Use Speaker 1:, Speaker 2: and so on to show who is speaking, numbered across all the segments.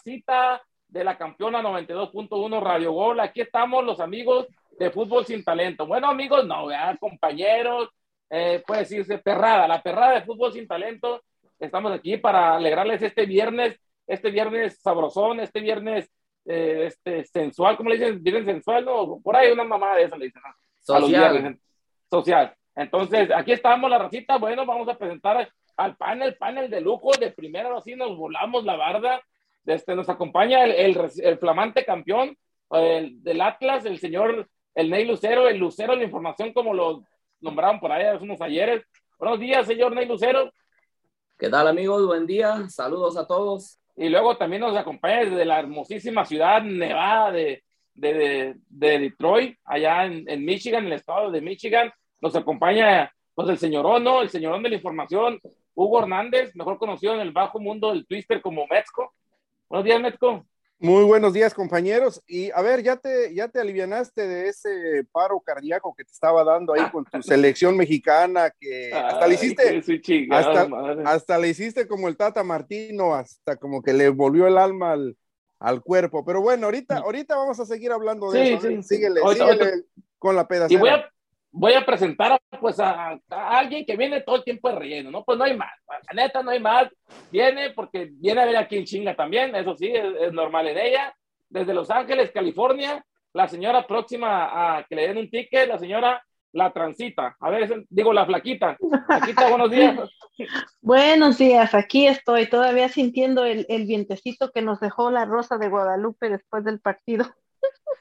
Speaker 1: racita de la campeona 92.1 Radio Gol. Aquí estamos los amigos de Fútbol Sin Talento. Bueno, amigos, no, vean, compañeros, eh, puede decirse perrada, la perrada de Fútbol Sin Talento. Estamos aquí para alegrarles este viernes, este viernes sabrosón, este viernes eh, este, sensual, ¿cómo le dicen? ¿Viernes sensual? No, por ahí una mamada de eso le dicen.
Speaker 2: Social.
Speaker 1: Social. Entonces, aquí estamos, la racita. Bueno, vamos a presentar al panel, panel de lujo. De primero, así nos volamos la barda. Este, nos acompaña el, el, flamante campeón el, del Atlas, el señor el Ney Lucero, el Lucero de Información, como lo nombraron por ahí hace unos ayeres. Buenos días, señor Ney Lucero.
Speaker 2: ¿Qué tal, amigos? Buen día. Saludos a todos.
Speaker 1: Y luego también nos acompaña desde la hermosísima ciudad nevada de, de, de, Detroit, allá en, en, Michigan, en el estado de Michigan. Nos acompaña pues el señorón, ¿no? El señorón de la información, Hugo Hernández, mejor conocido en el bajo mundo del Twister como Metzco. Buenos días, Metzco.
Speaker 3: Muy buenos días, compañeros. Y a ver, ya te, ya te alivianaste de ese paro cardíaco que te estaba dando ahí con tu selección mexicana, que hasta le hiciste, hasta, hasta, le hiciste como el Tata Martino, hasta como que le volvió el alma al, al cuerpo. Pero bueno, ahorita, ahorita vamos a seguir hablando de eso. ¿eh? síguele, síguele con la pedacera.
Speaker 1: Y voy a, voy a presentar pues a, alguien que viene todo el tiempo de relleno, ¿no? Pues no hay más, la neta no hay más, viene porque viene a ver aquí en chinga también, eso sí, es, normal en ella, desde Los Ángeles, California, la señora próxima a que le den un ticket, la señora la transita, a ver, digo la flaquita, flaquita, buenos días.
Speaker 4: Buenos días, aquí estoy todavía sintiendo el, el vientecito que nos dejó la Rosa de Guadalupe después del partido.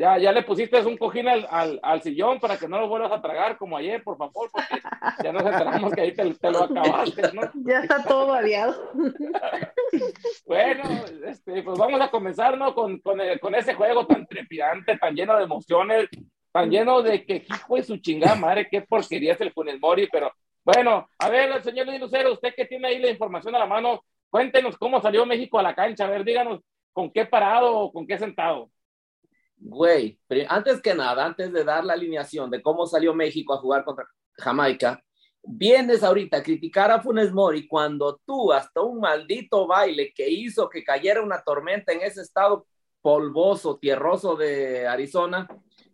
Speaker 1: Ya, ya le pusiste un cojín al, al, sillón para que no lo vuelvas a tragar como ayer, por favor, porque ya nos enteramos que ahí te, lo acabaste, ¿no?
Speaker 4: Ya está todo variado.
Speaker 1: bueno, este, pues vamos a comenzar, ¿no? Con, con, con, ese juego tan trepidante, tan lleno de emociones, tan lleno de que hijo de su chingada madre, qué porquería es el Funes Mori, pero bueno, a ver, señor Luis Lucero, usted que tiene ahí la información a la mano, cuéntenos cómo salió México a la cancha, a ver, díganos con qué parado o con qué sentado.
Speaker 2: Güey, antes que nada, antes de dar la alineación de cómo salió México a jugar contra Jamaica, vienes ahorita a criticar a Funes Mori cuando tú, hasta un maldito baile que hizo que cayera una tormenta en ese estado polvoso, tierroso de Arizona,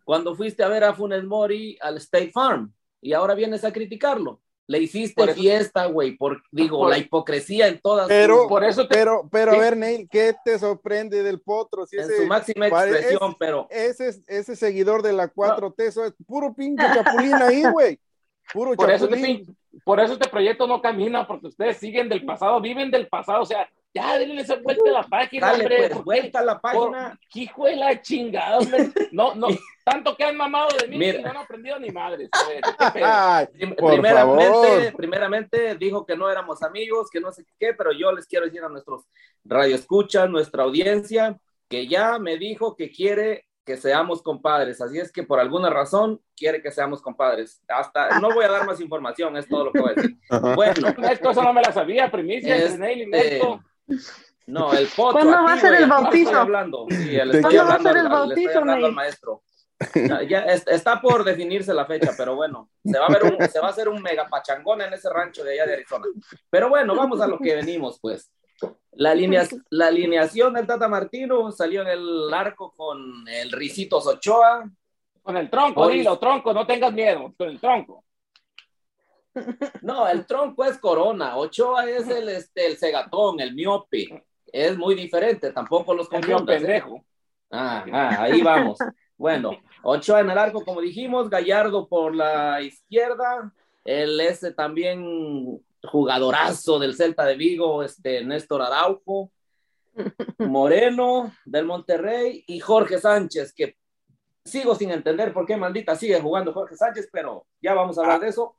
Speaker 2: cuando fuiste a ver a Funes Mori al State Farm y ahora vienes a criticarlo. Le hiciste fiesta, güey, por, digo, la hipocresía en todas.
Speaker 3: Pero, por eso pero, pero a ver, Neil, ¿qué te sorprende del potro?
Speaker 2: Si en su máxima expresión, pero.
Speaker 3: Ese, ese seguidor de la 4T, eso es puro pinche chapulín ahí, güey. Puro
Speaker 1: por chapulín. Eso por eso este proyecto no camina, porque ustedes siguen del pasado, viven del pasado, o sea, ya denle esa vuelta a la página,
Speaker 2: Dale, hombre. Pues, vuelta a la página.
Speaker 1: hijo de la chingada, hombre. No, no, tanto que han mamado de mí y no han aprendido ni madres.
Speaker 2: primeramente, primeramente dijo que no éramos amigos, que no sé qué, pero yo les quiero decir a nuestros radioescuchas, nuestra audiencia, que ya me dijo que quiere que seamos compadres. Así es que por alguna razón quiere que seamos compadres. Hasta no voy a dar más información, es todo lo que voy a decir.
Speaker 1: Bueno, esto no me la sabía, primicia este,
Speaker 2: no, el potro.
Speaker 4: ¿Cuándo va a ser el bautizo?
Speaker 2: Hablando. Sí, el estoy va a ser el bautizo, al maestro. Ya, está por definirse la fecha, pero bueno, se va, a ver un, se va a hacer un mega pachangón en ese rancho de allá de Arizona. Pero bueno, vamos a lo que venimos, pues. La, la alineación del Tata Martino salió en el arco con el Ricitos Ochoa.
Speaker 1: Con el tronco, dilo, tronco, no tengas miedo, con el tronco.
Speaker 2: No, el tronco es Corona, Ochoa es el, este, el cegatón, el miope. Es muy diferente, tampoco los confundas. ¿eh?
Speaker 1: pendejo.
Speaker 2: Ah, ah, ahí vamos. Bueno, Ochoa en el arco, como dijimos, Gallardo por la izquierda, el ese también jugadorazo del Celta de Vigo, este Néstor Araujo, Moreno del Monterrey y Jorge Sánchez, que sigo sin entender por qué maldita sigue jugando Jorge Sánchez, pero ya vamos a hablar de eso.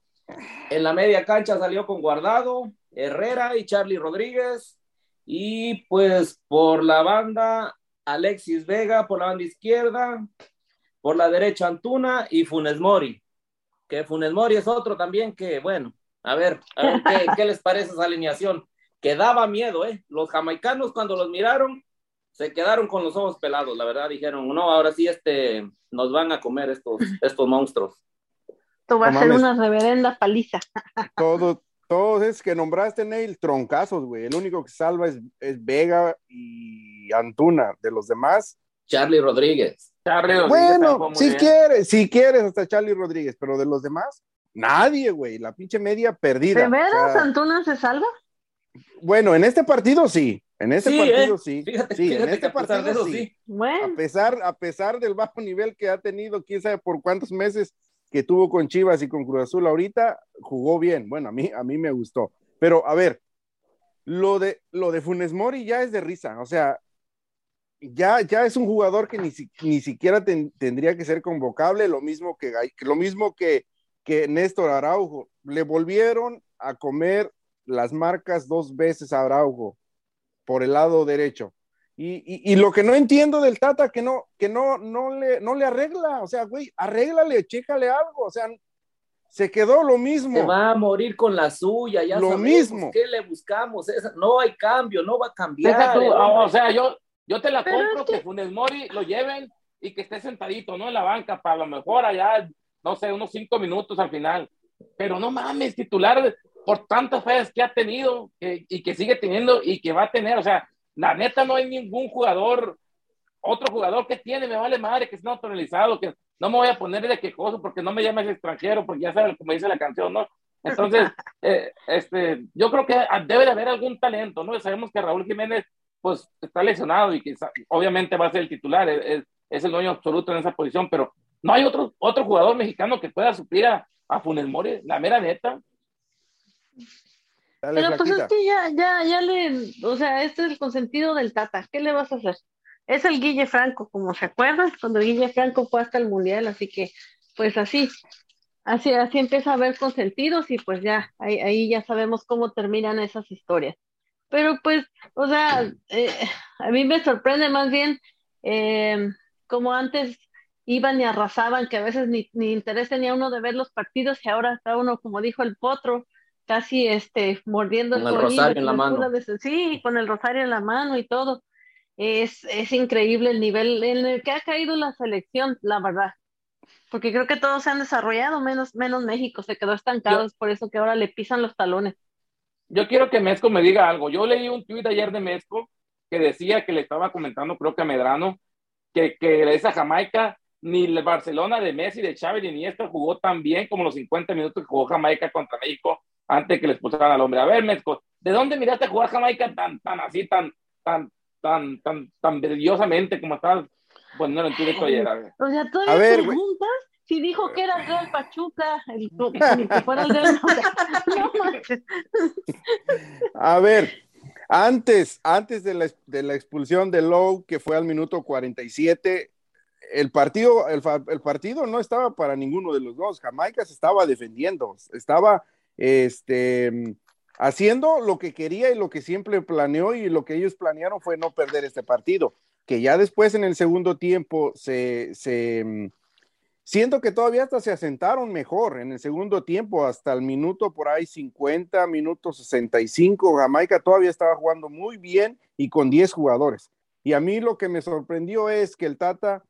Speaker 2: En la media cancha salió con Guardado, Herrera y Charlie Rodríguez. Y pues por la banda, Alexis Vega por la banda izquierda, por la derecha Antuna y Funes Mori. Que Funes Mori es otro también que, bueno, a ver, ¿qué, les parece esa alineación? Que daba miedo, ¿eh? Los jamaicanos cuando los miraron se quedaron con los ojos pelados, la verdad, dijeron, no, ahora sí este, nos van a comer estos, estos monstruos.
Speaker 4: Esto va a ser una reverenda paliza.
Speaker 3: Todo, todos esos que nombraste, Neil, troncazos, güey. El único que salva es, es, Vega y Antuna. De los demás.
Speaker 2: Charlie Rodríguez.
Speaker 3: bueno, si quieres, si quieres, hasta Charlie Rodríguez, pero de los demás, nadie, güey. La pinche media perdida.
Speaker 4: ¿De veras Antuna se salva?
Speaker 3: Bueno, en este partido sí. En este partido ¿eh? sí. sí, en este partido sí. A pesar, a pesar del bajo nivel que ha tenido, quién sabe por cuántos meses que tuvo con Chivas y con Cruz Azul ahorita, jugó bien. Bueno, a mí, a mí me gustó. Pero a ver, lo de, lo de Funes Mori ya es de risa. O sea, ya, ya es un jugador que ni, ni siquiera tendría que ser convocable, lo mismo que, lo mismo que, que Néstor Araujo. Le volvieron a comer las marcas dos veces a Araujo por el lado derecho. Y, lo que no entiendo del Tata, que no, que no, no le, no le arregla, o sea, güey, arréglale, chécale algo, o sea, se quedó lo mismo.
Speaker 2: Se va a morir con la suya, ya
Speaker 3: lo mismo.
Speaker 2: ¿Qué le buscamos? no hay cambio, no va a cambiar.
Speaker 1: o sea, yo, yo te la compro que... Funes Mori lo lleven y que esté sentadito, ¿no? En la banca, para lo mejor allá, no sé, unos cinco minutos al final. Pero no mames, titular por tantas fallas que ha tenido y que sigue teniendo y que va a tener. O sea, la neta no hay ningún jugador, otro jugador que tiene, me vale madre que esté naturalizado, que no me voy a poner de quejoso porque no me llames extranjero, porque ya sabes como dice la canción, ¿no? Entonces, eh, este, yo creo que debe de haber algún talento, ¿no? Sabemos que Raúl Jiménez, pues, está lesionado y que obviamente va a ser el titular, es, es el dueño absoluto en esa posición, pero no hay otro, otro jugador mexicano que pueda suplir a, a Funes Mori, la mera neta.
Speaker 4: Pero pues es que ya, ya, ya le, o sea, este es el consentido del Tata, ¿qué le vas a hacer? Es el Guille Franco, como se acuerdan, cuando Guille Franco fue hasta el Mundial, así que, pues así, así, así empieza a haber consentidos y pues ya, ahí, ahí ya sabemos cómo terminan esas historias. Pero pues, o sea, eh, a mí me sorprende más bien eh, como antes iban y arrasaban, que a veces ni, ni interés tenía uno de ver los partidos y ahora está uno, como dijo el potro, casi este, mordiendo
Speaker 2: el, rosario en la mano.
Speaker 4: sí, con el rosario en la mano y todo. Es, es increíble el nivel en el que ha caído la selección, la verdad. Porque creo que todos se han desarrollado, menos, menos México, se quedó estancado, es por eso que ahora le pisan los talones.
Speaker 1: Yo quiero que Mezco me diga algo. Yo leí un tuit ayer de Mezco que decía que le estaba comentando, creo que a Medrano, que, que esa Jamaica ni el Barcelona de Messi, de Xavi, ni Iniesta jugó tan bien como los 50 minutos que jugó Jamaica contra México antes que le expulsaran al hombre. A ver, México, ¿de dónde miraste jugar Jamaica tan, tan así, tan, tan, tan, tan, tan brillosamente como estás poniendo en tu directo ayer?
Speaker 4: O sea, todavía a ver, preguntas si dijo que era el Real Pachuca, el, que fuera el Real
Speaker 3: A ver, antes, antes de la, de la expulsión de Lowe, que fue al minuto 47, el partido, el, partido no estaba para ninguno de los dos. Jamaica se estaba defendiendo, estaba este, haciendo lo que quería y lo que siempre planeó y lo que ellos planearon fue no perder este partido. Que ya después en el segundo tiempo se, se siento que todavía hasta se asentaron mejor en el segundo tiempo, hasta el minuto por ahí 50, minuto 65. Jamaica todavía estaba jugando muy bien y con 10 jugadores. Y a mí lo que me sorprendió es que el Tata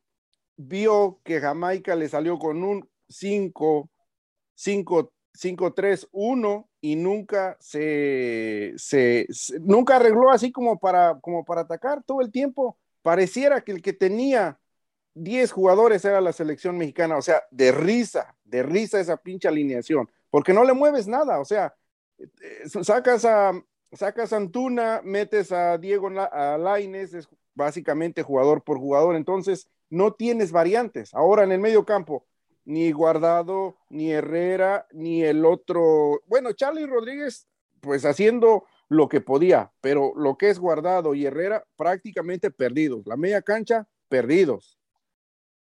Speaker 3: vio que Jamaica le salió con un 5, 5, 5, 3, 1 y nunca se, se, nunca arregló así como para, como para atacar todo el tiempo. Pareciera que el que tenía 10 jugadores era la selección mexicana, o sea, de risa, de risa esa pinche alineación, porque no le mueves nada, o sea, eh, sacas a, sacas a Antuna, metes a Diego a es básicamente jugador por jugador, entonces no tienes variantes. Ahora en el medio campo, ni Guardado, ni Herrera, ni el otro, bueno, Charlie Rodríguez, pues haciendo lo que podía, pero lo que es Guardado y Herrera prácticamente perdidos. La media cancha, perdidos.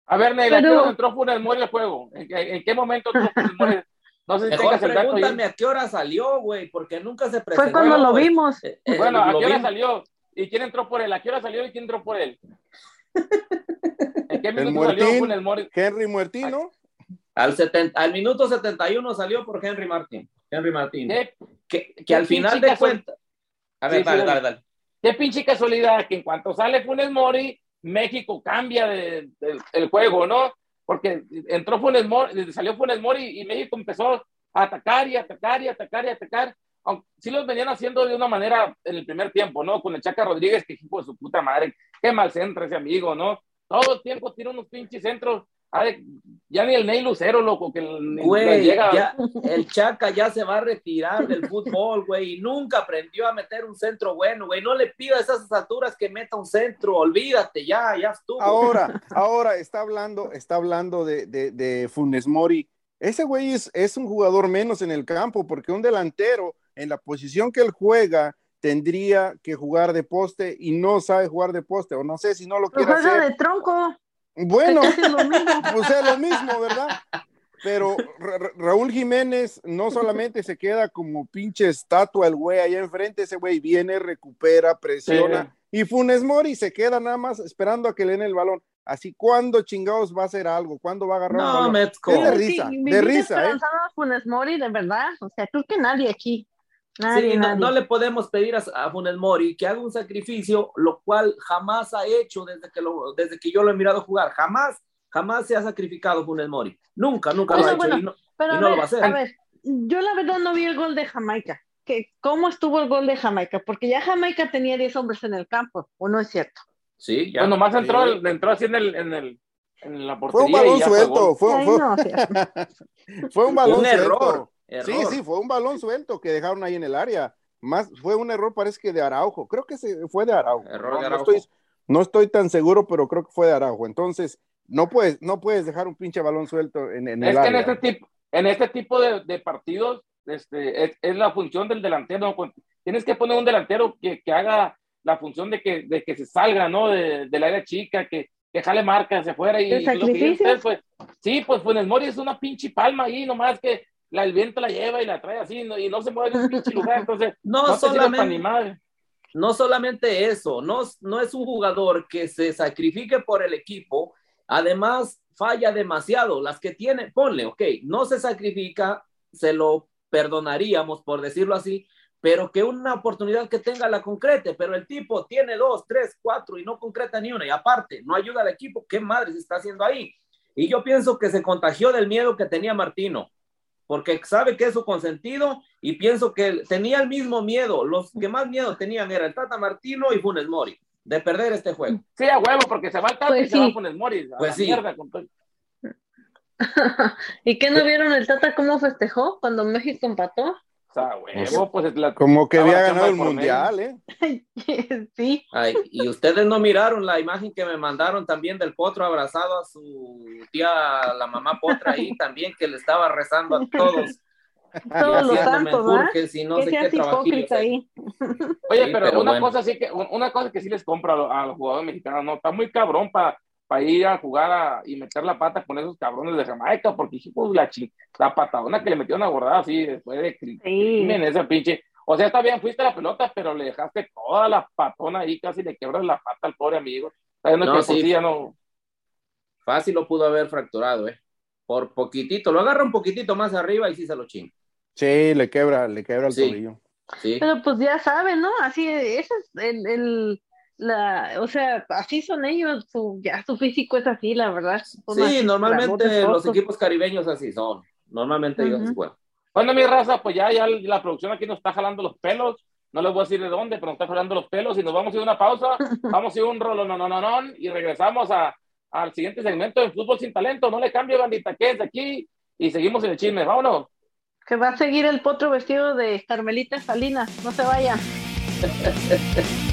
Speaker 1: A ver, Neila, pero... entró Funes Mori el juego? ¿En, qué momento entró Funes Mori?
Speaker 2: No sé si Mejor pregúntame a qué hora salió, güey, porque nunca se presentó.
Speaker 4: Fue cuando lo vimos.
Speaker 1: Eh, eh, bueno, ¿a qué hora salió? ¿Y quién entró por él? ¿A qué hora salió y quién entró por él?
Speaker 3: ¿En qué minuto salió Mori? Henry Muertino.
Speaker 2: Al, al minuto 71 salió por Henry Martín. Henry Martín. que, que al final de cuentas. A ver, dale, dale, dale.
Speaker 1: Qué pinche casualidad que en cuanto sale Funes Mori, México cambia de, el juego, ¿no? Porque entró Funes Mori, salió Funes Mori y México empezó a atacar y atacar y atacar y atacar. sí los venían haciendo de una manera en el primer tiempo, ¿no? Con el Chaca Rodríguez, que hijo de su puta madre, qué mal centro ese amigo, ¿no? Todo el tiempo tiene unos pinches centros ya ni el Ney Lucero, loco, que
Speaker 2: güey, llega. el Chaca ya se va a retirar del fútbol, güey, y nunca aprendió a meter un centro bueno, güey. No le pidas a esas alturas que meta un centro, olvídate, ya, ya estuvo.
Speaker 3: Ahora, ahora está hablando, está hablando de, de, Funes Mori. Ese güey es, es un jugador menos en el campo, porque un delantero en la posición que él juega tendría que jugar de poste y no sabe jugar de poste, o no sé si no lo quiere hacer.
Speaker 4: de tronco.
Speaker 3: Bueno, pues es lo mismo, ¿verdad? Pero Raúl Jiménez no solamente se queda como pinche estatua el güey allá enfrente, ese güey viene, recupera, presiona. Y Funes Mori se queda nada más esperando a que le den el balón. Así, ¿cuándo chingados va a hacer algo? ¿Cuándo va a agarrar
Speaker 2: no,
Speaker 3: un
Speaker 2: balón?
Speaker 3: de risa, de risa. ¿eh?
Speaker 4: Funes Mori, de verdad. O sea, tú que nadie aquí
Speaker 2: no, le podemos pedir a, a, Funes Mori que haga un sacrificio, lo cual jamás ha hecho desde que, lo, desde que yo lo he mirado jugar. Jamás, jamás se ha sacrificado Funes Mori. Nunca, nunca lo ha hecho y no, lo va a hacer.
Speaker 4: A ver, yo la verdad no vi el gol de Jamaica. Que, ¿Cómo estuvo el gol de Jamaica? Porque ya Jamaica tenía 10 hombres en el campo, ¿o no es cierto?
Speaker 1: Sí, ya. Bueno, más entró, entró así en, el, en, el, en la portería.
Speaker 3: Fue un balón suelto. Fue, fue, un balón
Speaker 2: un
Speaker 3: suelto.
Speaker 2: Error.
Speaker 3: Sí, sí, fue un balón suelto que dejaron ahí en el área. Más, fue un error, parece que de Araujo. Creo que se, fue de Araujo. no, estoy, tan seguro, pero creo que fue de Araujo. Entonces, no puedes, no puedes dejar un pinche balón suelto en, en el
Speaker 1: es
Speaker 3: que
Speaker 1: En este tipo, en este tipo de, partidos, este, es, la función del delantero. Tienes que poner un delantero que, haga la función de que, de que se salga, ¿no? De, del área chica, que, que jale marca hacia afuera y,
Speaker 4: lo que
Speaker 1: pues, sí, pues Funes Mori es una pinche palma ahí, nomás que la, el viento la lleva y la trae así y no se mueve pinche lugar, entonces
Speaker 2: no, solamente, no solamente eso, no, no es un jugador que se sacrifique por el equipo, además falla demasiado, las que tiene, ponle, ok, no se sacrifica, se lo perdonaríamos por decirlo así, pero que una oportunidad que tenga la concrete, pero el tipo tiene dos, tres, cuatro y no concreta ni una, y aparte, no ayuda al equipo, ¿qué madre se está haciendo ahí? Y yo pienso que se contagió del miedo que tenía Martino porque sabe que es su consentido y pienso que tenía el mismo miedo. Los que más miedo tenían era el Tata Martino y Funes Mori de perder este juego.
Speaker 1: Sí, a huevo, porque se va el Tata pues y se va Funes Mori.
Speaker 2: pues sí.
Speaker 4: ¿Y qué no vieron el Tata cómo festejó cuando México empató?
Speaker 1: Pues
Speaker 3: Como que había ganado el mundial, ¿eh?
Speaker 4: sí.
Speaker 2: y ustedes no miraron la imagen que me mandaron también del potro abrazado a su tía, la mamá potra ahí también, que le estaba rezando a todos.
Speaker 4: Todos los santos, ¿verdad?
Speaker 2: Si no sé qué
Speaker 4: ahí.
Speaker 1: Oye, pero, una cosa sí que, una cosa que sí les compro a los jugadores mexicanos, no, está muy cabrón para para ir a jugar y meter la pata con esos cabrones de Jamaica, porque pues, la, la patadona que le metió una gordada así después de crimen, ese pinche. O sea, está bien, fuiste a la pelota, pero le dejaste toda la patona ahí, casi le quebras la pata al pobre amigo. No, sí. no...
Speaker 2: Fácil lo pudo haber fracturado, ¿eh? Por poquitito, lo agarra un poquitito más arriba y sí se lo chinga.
Speaker 3: Sí, le quebra, le quebra el tobillo.
Speaker 4: Sí. Pero pues ya saben, ¿no? Así, ese es el, el la, o sea, así son ellos, su, ya su físico es así, la verdad.
Speaker 2: Sí, normalmente los equipos caribeños así son, normalmente ellos, bueno.
Speaker 1: Bueno, mi raza, pues ya, ya la producción aquí nos está jalando los pelos, no les voy a decir de dónde, pero nos está jalando los pelos y nos vamos a ir a una pausa, vamos a ir a un rolo, no, no, no, no, y regresamos a, al siguiente segmento de Fútbol Sin Talento, no le cambie bandita, que es aquí, y seguimos en el chisme, vámonos.
Speaker 4: Que va a seguir el potro vestido de Carmelita Salinas, no se vayan.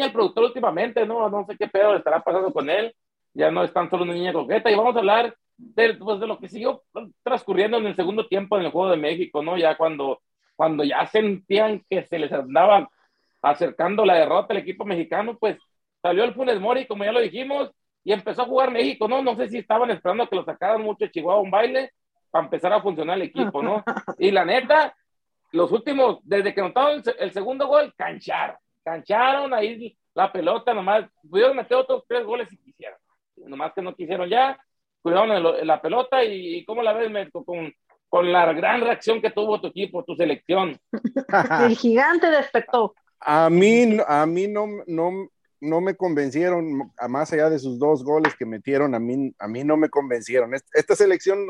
Speaker 1: Vaya el productor últimamente, ¿no? No sé qué pedo estará pasando con él. Ya no es tan solo una niña coqueta. Y vamos a hablar de, pues, de lo que siguió transcurriendo en el segundo tiempo en el Juego de México, ¿no? Ya cuando, cuando ya sentían que se les andaba acercando la derrota al equipo mexicano, pues salió el Funes Mori, como ya lo dijimos, y empezó a jugar México, ¿no? No sé si estaban esperando que lo sacaran mucho Chihuahua un baile para empezar a funcionar el equipo, ¿no? Y la neta, los últimos, desde que notaron el, segundo gol, cancharon, cancharon ahí la pelota, nomás pudieron meter otros tres goles si quisieran, nomás que no quisieron ya, cuidaron la pelota y, ¿cómo la ves, México? Con, con la gran reacción que tuvo tu equipo, tu selección.
Speaker 4: El gigante despertó.
Speaker 3: A mí, a mí no, no, no me convencieron, más allá de sus dos goles que metieron, a mí, a mí no me convencieron. Esta selección,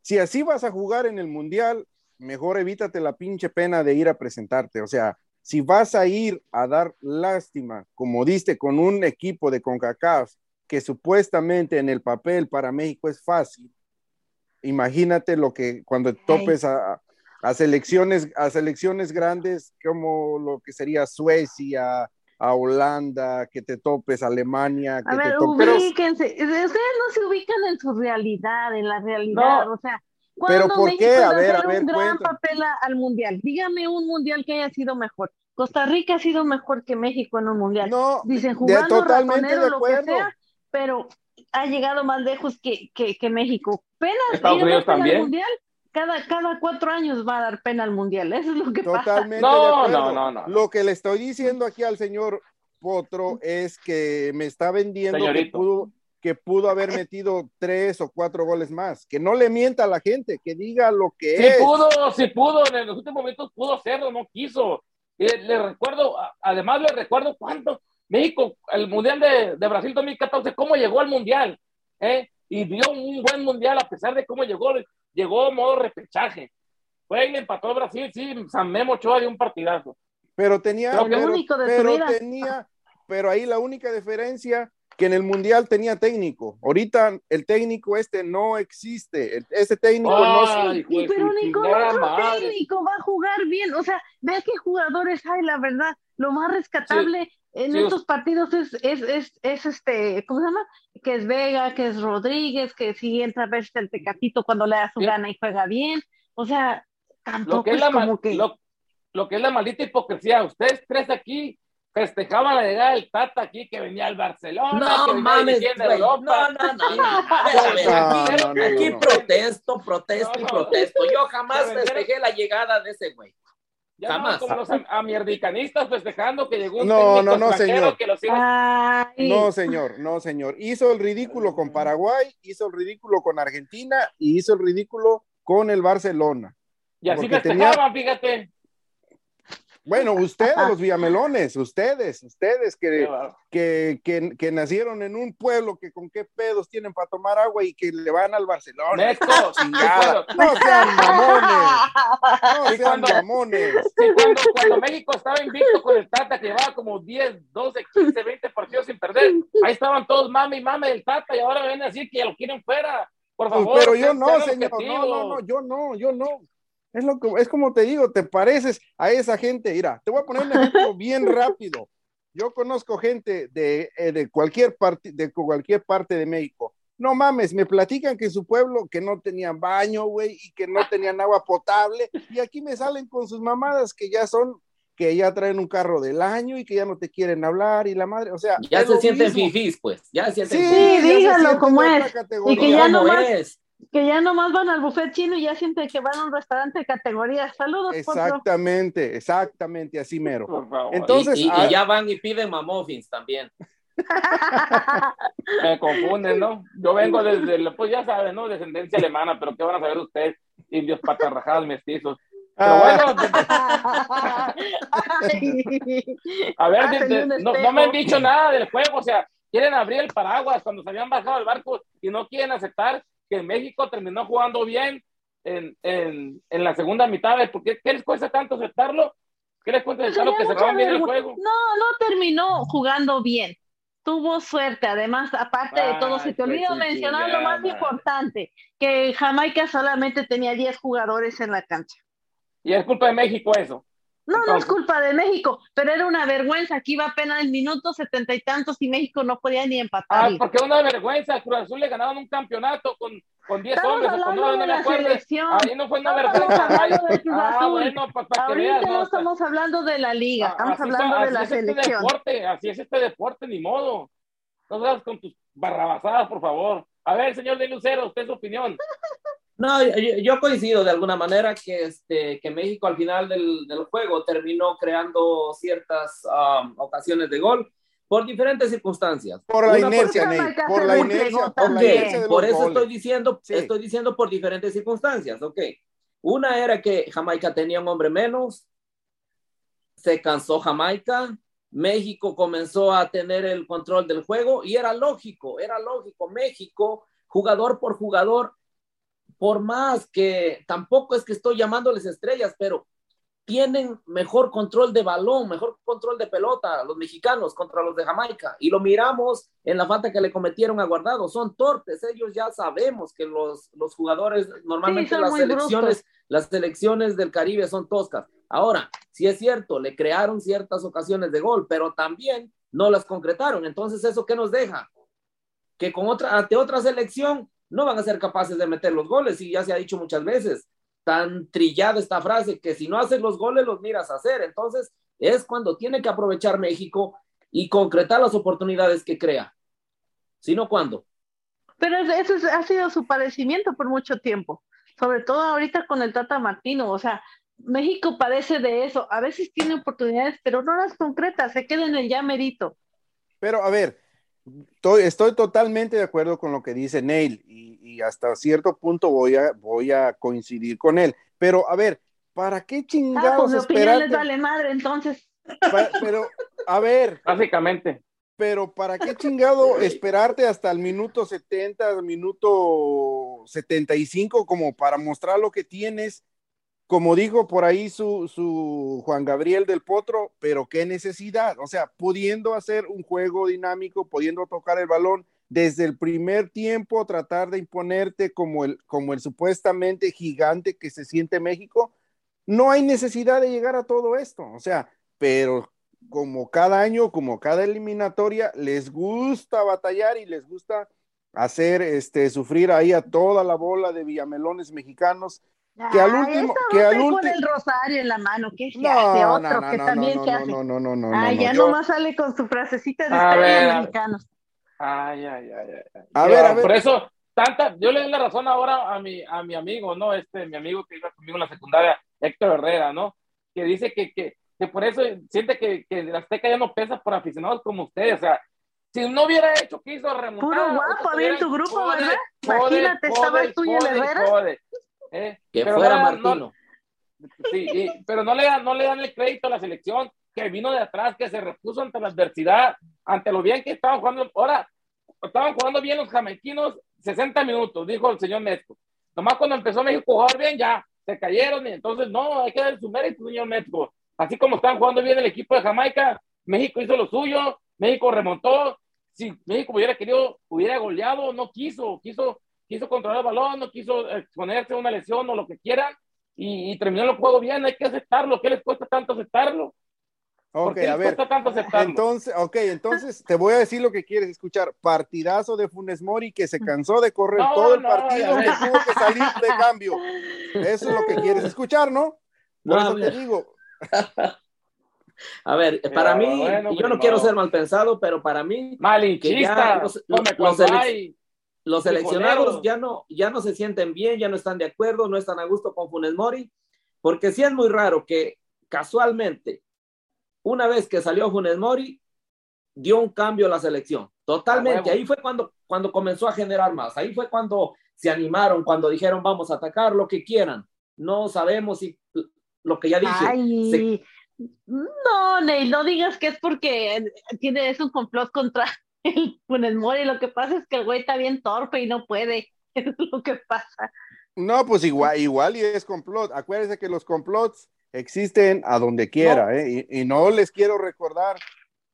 Speaker 3: si así vas a jugar en el Mundial, mejor evítate la pinche pena de ir a presentarte. O sea, si vas a ir a dar lástima, como diste con un equipo de CONCACAF, que supuestamente en el papel para México es fácil, imagínate lo que cuando topes a, a selecciones, a selecciones grandes como lo que sería Suecia, a Holanda, que te topes Alemania, que
Speaker 4: a ver,
Speaker 3: te
Speaker 4: topes... ubíquense, ustedes no se ubican en su realidad, en la realidad, o sea,
Speaker 3: pero ¿por
Speaker 4: México
Speaker 3: qué?
Speaker 4: A
Speaker 3: ver, a
Speaker 4: ver, un gran papel al mundial. Dígame un mundial que haya sido mejor. Costa Rica ha sido mejor que México en un mundial.
Speaker 3: No,
Speaker 4: dicen jugando totalmente de acuerdo. lo que sea, pero ha llegado más lejos que, que, que México. Pena
Speaker 1: Estados Unidos también.
Speaker 4: Mundial, cada, cada cuatro años va a dar pena al mundial. Eso es lo que
Speaker 3: Totalmente
Speaker 1: pasa. No, no, no, no.
Speaker 3: Lo que le estoy diciendo aquí al señor Potro es que me está vendiendo que pudo, que pudo haber metido tres o cuatro goles más. Que no le mienta a la gente, que diga lo que
Speaker 1: sí
Speaker 3: es.
Speaker 1: pudo, sí pudo, en los últimos momentos pudo hacerlo, no quiso. le recuerdo, además le recuerdo cuánto México, el Mundial de, de, Brasil 2014, cómo llegó al Mundial, ¿eh? y dio un buen Mundial a pesar de cómo llegó, llegó modo repechaje. Fue y empató a Brasil, sí, San Memo Ochoa dio un partidazo.
Speaker 3: Pero tenía, pero, tenía, pero ahí la única diferencia que en el mundial tenía técnico. Ahorita el técnico este no existe. Ese técnico no
Speaker 4: y, pero ningún otro técnico va a jugar bien. O sea, ve qué jugadores hay, la verdad. Lo más rescatable en estos partidos es, es, es, es, este, ¿cómo se llama? Que es Vega, que es Rodríguez, que si entra a verse el Tecatito cuando le da su gana y juega bien. O sea, tampoco lo que es, la como que...
Speaker 1: Lo, que es la maldita hipocresía. Ustedes tres aquí festejaban la llegada del Tata aquí que venía al Barcelona.
Speaker 2: No mames, no, no, no, no, no, aquí, protesto, protesto y protesto. Yo jamás festejé la llegada de ese güey.
Speaker 1: Ya Jamás. como los americanistas festejando que llegó un
Speaker 3: no, no, no, señor. que los No, señor, no, señor. Hizo el ridículo con Paraguay, hizo el ridículo con Argentina y hizo el ridículo con el Barcelona.
Speaker 1: Y así festejaban, fíjate.
Speaker 3: Bueno, ustedes, los villamelones, ustedes, ustedes que, que, que, que, nacieron en un pueblo que con qué pedos tienen para tomar agua y que le van al Barcelona. No sean mamones. No sean cuando, mamones.
Speaker 1: cuando, cuando, México estaba invicto con el Tata, que llevaba como 10, 12, 15, 20 partidos sin perder, ahí estaban todos mame y mame del Tata y ahora ven a decir que lo quieren fuera. Por pues, favor.
Speaker 3: Pero yo no, señor. No, no, no, yo no, yo no. Es, lo que, es como te digo, te pareces a esa gente. Mira, te voy a poner un ejemplo bien rápido. Yo conozco gente de, eh, de, cualquier parte, de cualquier parte de México. No mames, me platican que su pueblo que no tenían baño, güey, y que no tenían agua potable. Y aquí me salen con sus mamadas que ya son, que ya traen un carro del año y que ya no te quieren hablar y la madre, o sea.
Speaker 2: Ya se sienten fifís, pues. Ya se sienten
Speaker 4: Sí, dígalo como es. Y que ya no es que ya nomás van al buffet chino y ya sienten que van a un restaurante de categoría. Saludos.
Speaker 3: Exactamente, exactamente, así mero. Entonces,
Speaker 2: y, y, ya van y piden mamofins también.
Speaker 1: Me confunden, ¿no? Yo vengo desde, pues ya saben, ¿no? Descendencia alemana, pero ¿qué van a saber ustedes? Indios patarrajados mestizos. Pero bueno, a ver, no, no me han dicho nada del juego, o sea, quieren abrir el paraguas cuando se habían bajado al barco y no quieren aceptar que México terminó jugando bien en, en, en la segunda mitad. ¿Por qué, les cuesta tanto aceptarlo? ¿Qué les cuesta aceptarlo que cerraron bien el juego?
Speaker 4: No, no terminó jugando bien. Tuvo suerte, además, aparte de todo, se te olvidó mencionar lo más importante, que Jamaica solamente tenía 10 jugadores en la cancha.
Speaker 1: Y es culpa de México eso.
Speaker 4: No, no es culpa de México, pero era una vergüenza. Aquí iba apenas el minuto setenta y tantos y México no podía ni empatar.
Speaker 1: Ah, porque es una vergüenza. Cruz Azul le ganaron un campeonato con, con 10 hombres. Con no, no me acuerdo. Ahí no fue una vergüenza.
Speaker 4: Hablando de Cruz ah, bueno, para, para Ahorita no estamos hablando de la liga, ah, estamos hablando de la este selección.
Speaker 1: deporte, así es este deporte, ni modo. No sabes con tus barrabasadas, por favor. A ver, señor de Lucero, usted su opinión.
Speaker 2: No, yo, coincido de alguna manera que, este, que México al final del, del juego terminó creando ciertas um, ocasiones de gol por diferentes circunstancias.
Speaker 3: Por la inercia, Ney, por la inercia, por, la inercia
Speaker 2: por eso estoy diciendo, estoy diciendo por diferentes circunstancias, ok. Una era que Jamaica tenía un hombre menos, se cansó Jamaica, México comenzó a tener el control del juego y era lógico, era lógico, México, jugador por jugador, por más que tampoco es que estoy llamándoles estrellas, pero tienen mejor control de balón, mejor control de pelota, los mexicanos contra los de Jamaica. Y lo miramos en la falta que le cometieron a Guardado. Son torpes, ellos ya sabemos que los, los jugadores, normalmente las selecciones, las selecciones del Caribe son toscas. Ahora, si es cierto, le crearon ciertas ocasiones de gol, pero también no las concretaron. Entonces, ¿eso qué nos deja? Que con otra, ante otra selección no van a ser capaces de meter los goles y ya se ha dicho muchas veces, tan trillada esta frase que si no haces los goles los miras a hacer. Entonces es cuando tiene que aprovechar México y concretar las oportunidades que crea. Si no, ¿cuándo?
Speaker 4: Pero eso ha sido su padecimiento por mucho tiempo, sobre todo ahorita con el Tata Martino, o sea, México padece de eso, a veces tiene oportunidades, pero no las concretas, se queda en el ya merito.
Speaker 3: Pero a ver, Estoy, estoy, totalmente de acuerdo con lo que dice Neil y, hasta cierto punto voy a, voy a coincidir con él. Pero a ver, ¿para qué chingados ah, pues
Speaker 4: les vale madre entonces.
Speaker 3: pero, a ver.
Speaker 1: Básicamente.
Speaker 3: Pero ¿para qué chingado esperarte hasta el minuto 70, minuto 75 como para mostrar lo que tienes como dijo por ahí su, su, Juan Gabriel del Potro, pero qué necesidad, o sea, pudiendo hacer un juego dinámico, pudiendo tocar el balón desde el primer tiempo, tratar de imponerte como el, como el supuestamente gigante que se siente México, no hay necesidad de llegar a todo esto, o sea, pero como cada año, como cada eliminatoria, les gusta batallar y les gusta hacer este sufrir ahí a toda la bola de villamelones mexicanos que al último, que al último.
Speaker 4: con el rosario en la mano, que no, hace otro, no, que también no, hace.
Speaker 3: No, no, no, no,
Speaker 4: Ay, ya nomás sale con su frasecita de a mexicanos.
Speaker 1: Ay, ay, ay, ay. A ver, a ver. Por eso, tanta, yo le doy la razón ahora a mi, a mi amigo, ¿no? Este, mi amigo que iba conmigo en la secundaria, Héctor Herrera, ¿no? Que dice que, que, que por eso siente que, que la Azteca ya no pesa por aficionados como ustedes, o sea, si no hubiera hecho, quiso remontar.
Speaker 4: Puro guapo había en tu grupo, ¿verdad? Imagínate, estaba tú y el Herrera.
Speaker 2: ¿Eh? Que fuera Martino.
Speaker 1: sí, pero no le, dan, no le dan el crédito a la selección que vino de atrás, que se repuso ante la adversidad, ante lo bien que estaban jugando. Ahora, estaban jugando bien los jamaiquinos 60 minutos, dijo el señor México. Nomás cuando empezó México a jugar bien, ya se cayeron. Y entonces, no, hay que dar su mérito, señor México. Así como están jugando bien el equipo de Jamaica, México hizo lo suyo, México remontó. Si México hubiera querido, hubiera goleado, no quiso, quiso quiso controlar el balón, no quiso exponerse a una lesión o lo que quiera, y, terminó el juego bien, hay que aceptarlo. ¿Qué les cuesta tanto aceptarlo?
Speaker 3: Ok, a ver. Tanto aceptarlo? Entonces, ok, entonces te voy a decir lo que quieres escuchar. Partidazo de Funes Mori que se cansó de correr todo el partido y tuvo que salir de cambio. Eso es lo que quieres escuchar, ¿no? Por no, eso te digo.
Speaker 2: A ver, para mí, yo no quiero ser mal pensado, pero para mí,
Speaker 1: malinchista,
Speaker 2: los, los seleccionados ya no, ya no se sienten bien, ya no están de acuerdo, no están a gusto con Funes Mori, porque sí es muy raro que casualmente, una vez que salió Funes Mori, dio un cambio a la selección. Totalmente. Ahí fue cuando, cuando comenzó a generar más. Ahí fue cuando se animaron, cuando dijeron vamos a atacar lo que quieran. No sabemos si lo que ya dije.
Speaker 4: No, Neil, no digas que es porque tiene es un complot contra con el Mori, lo que pasa es que el güey está bien torpe y no puede. Es lo que pasa.
Speaker 3: No, pues igual, igual y es complot. Acuérdense que los complots existen a donde quiera, ¿eh? Y, no les quiero recordar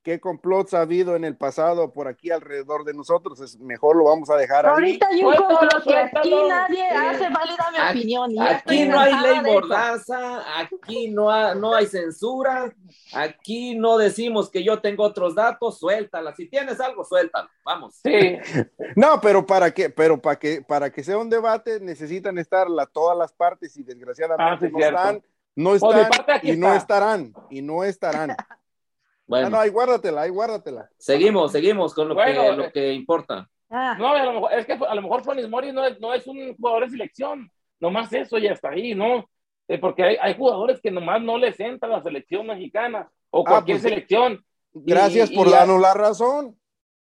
Speaker 3: qué complots ha habido en el pasado por aquí alrededor de nosotros. Es mejor lo vamos a dejar
Speaker 4: Ahorita hay un complot que aquí nadie hace válida mi opinión.
Speaker 2: aquí no hay ley mordaza, aquí no, no hay censura, aquí no decimos que yo tengo otros datos, suéltala. Si tienes algo, suéltalo. Vamos.
Speaker 1: Sí.
Speaker 3: no, pero para que, pero para que, para que sea un debate necesitan estar la, todas las partes y desgraciadamente ah, no están, no están y no estarán y no estarán. Bueno. No, ahí guárdatela, ahí guárdatela.
Speaker 2: Seguimos, seguimos con lo, que, lo eh, que importa.
Speaker 1: Ah. No, a lo mejor, es que a lo mejor Funes Mori no es, no es un jugador de selección, nomás eso ya está ahí, ¿no? Eh, porque hay, hay, jugadores que nomás no les entra la selección mexicana o ah, cualquier pues, selección.
Speaker 3: Gracias por darnos la razón.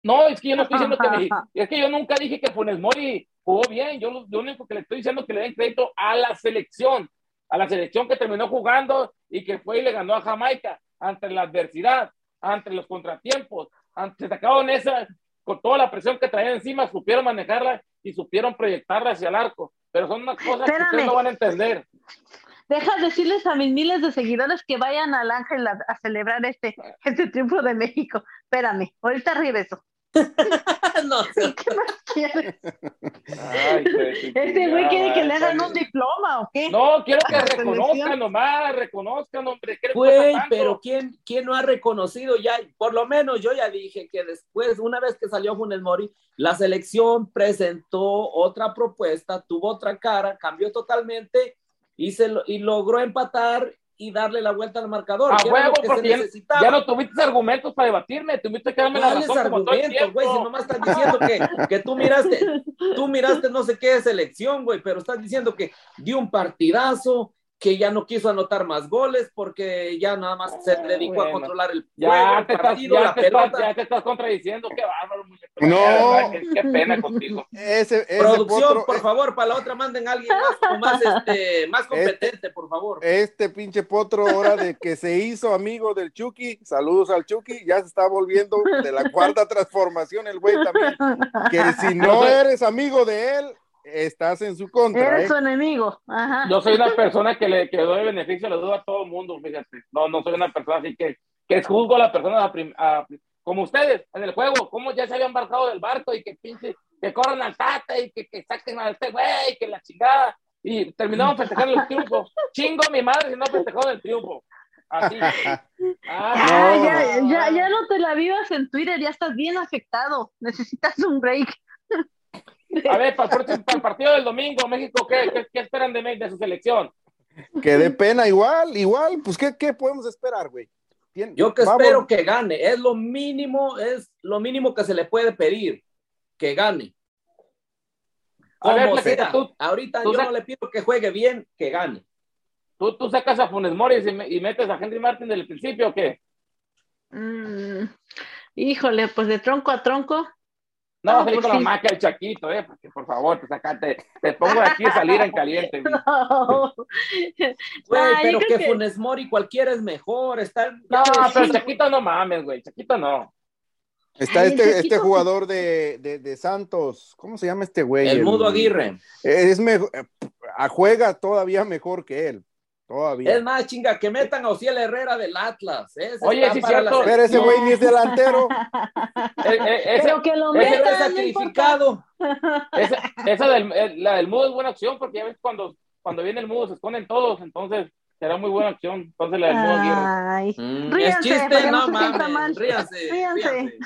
Speaker 1: No, es que yo no estoy diciendo que es que yo nunca dije que Funes Mori jugó bien, yo lo, único que le estoy diciendo es que le den crédito a la selección, a la selección que terminó jugando y que fue y le ganó a Jamaica ante la adversidad, ante los contratiempos, ante se sacaron esa, con toda la presión que traían encima, supieron manejarla y supieron proyectarla hacia el arco. Pero son unas cosas que ustedes no van a entender.
Speaker 4: Deja decirles a mis miles de seguidores que vayan al Ángel a, celebrar este, este triunfo de México. Espérame, ahorita regreso. no sé. ¿Qué más quieres? este güey quiere que le hagan un diploma o qué?
Speaker 1: No, quiero que reconozcan nomás, reconozcan, hombre.
Speaker 2: Güey, pero ¿quién, ¿quién no ha reconocido ya? Por lo menos yo ya dije que después, una vez que salió Funes Mori, la selección presentó otra propuesta, tuvo otra cara, cambió totalmente y, se y logró empatar y darle la vuelta al marcador.
Speaker 1: A huevo, porque ya, ya, no tuviste argumentos para debatirme, tuviste que darme la razón
Speaker 2: argumentos, güey? Si nomás estás diciendo que, que, tú miraste, tú miraste no sé qué selección, güey, pero estás diciendo que dio un partidazo, que ya no quiso anotar más goles porque ya nada más se dedicó a controlar el
Speaker 1: ya te partido, estás, ya, te Estás, ya te estás contradiciendo, qué bárbaro.
Speaker 3: No.
Speaker 1: Qué, qué, pena contigo.
Speaker 2: Ese, Producción, por eh, favor, para la otra manden a alguien más, más, este, más este competente, por favor.
Speaker 3: Este pinche potro, ahora de que se hizo amigo del Chucky, saludos al Chucky, ya se está volviendo de la cuarta transformación el güey también. Que si no eres amigo de él, estás en su contra.
Speaker 4: Eres
Speaker 3: su
Speaker 4: ¿eh? enemigo. Ajá.
Speaker 1: Yo soy una persona que le que doy beneficio, le doy a todo el mundo, fíjate. No, no soy una persona así que, que juzgo a la persona como ustedes en el juego, como ya se habían embarcado del barco y que pinche, que corran al tata y que, que saquen a este güey, que la chingada. Y terminamos festejando el triunfo. Chingo a mi madre si no festejó el triunfo. Así.
Speaker 4: Ah, ya, ya, ya no te la vivas en Twitter, ya estás bien afectado. Necesitas un break.
Speaker 1: A ver, para el, partido del domingo, México, ¿qué, qué, esperan de, de su selección?
Speaker 3: Que dé pena igual, igual, pues ¿qué, qué podemos esperar, güey?
Speaker 2: Yo que espero que gane, es lo mínimo, es lo mínimo que se le puede pedir, que gane. a ver, Ahorita yo no le pido que juegue bien, que gane.
Speaker 1: ¿Tú, tú sacas a Funes Mori y, metes a Henry Martin desde el principio o qué?
Speaker 4: Mm, híjole, pues de tronco a tronco,
Speaker 1: no, no pues con la maca del Chaquito, eh, porque por favor, te sacaste, te pongo aquí a salir en caliente.
Speaker 2: Güey, pero que, Funes Mori cualquiera es mejor, está...
Speaker 1: No, pero el Chaquito no mames, güey, Chaquito no.
Speaker 3: Está este, este jugador de, de, de, Santos, ¿cómo se llama este güey?
Speaker 2: El, Mudo Aguirre.
Speaker 3: Es mejor, eh, juega todavía mejor que él. Todavía.
Speaker 2: Es más, chinga, que metan a Ociel Herrera del Atlas.
Speaker 1: Oye, sí, cierto.
Speaker 3: Pero ese güey ni es delantero.
Speaker 4: Eh, eh, ese, Pero que lo
Speaker 2: metan, ese sacrificado.
Speaker 1: esa, esa del, eh, la del mudo es buena opción porque ya ves cuando, cuando viene el mudo se esconen todos, entonces será muy buena opción. Entonces la del mudo
Speaker 4: Ay, mm, ríanse,
Speaker 2: es chiste, no mames. Ríanse,
Speaker 4: ríanse.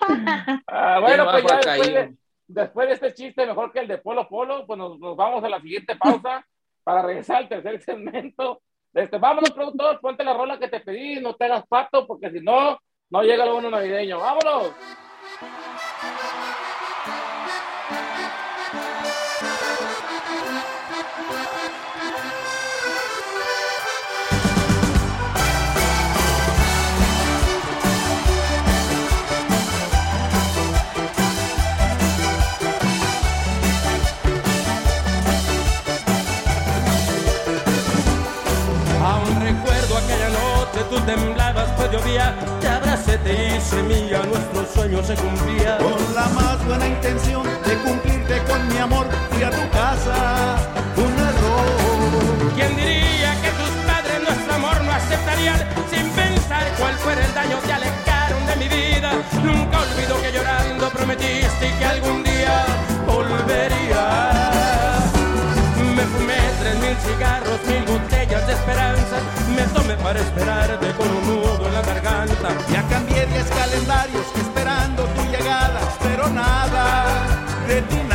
Speaker 1: Ah, bueno, pues ya después de, después de, este chiste, mejor que el de Polo Polo, pues nos, nos vamos a la siguiente pausa para regresar al tercer segmento. Este, vámonos, productor, ponte la rola que te pedí, no te hagas pato, porque si no, no llega el bono navideño. ¡Vámonos!
Speaker 5: llovía, te abracé, te hice mía, nuestro sueño se cumplía.
Speaker 6: Con la más buena intención de cumplirte con mi amor, fui a tu casa, un error.
Speaker 5: ¿Quién diría que tus padres nuestro amor no aceptarían sin pensar cuál fuera el daño que alejaron de mi vida? Nunca olvido que llorando prometiste que algún día volverías. Me fumé tres mil
Speaker 7: cigarros, mil botellas de esperanza me tomé para esperarte con un nudo en la garganta.
Speaker 5: Ya cambié diez calendarios esperando tu llegada, pero nada, de ti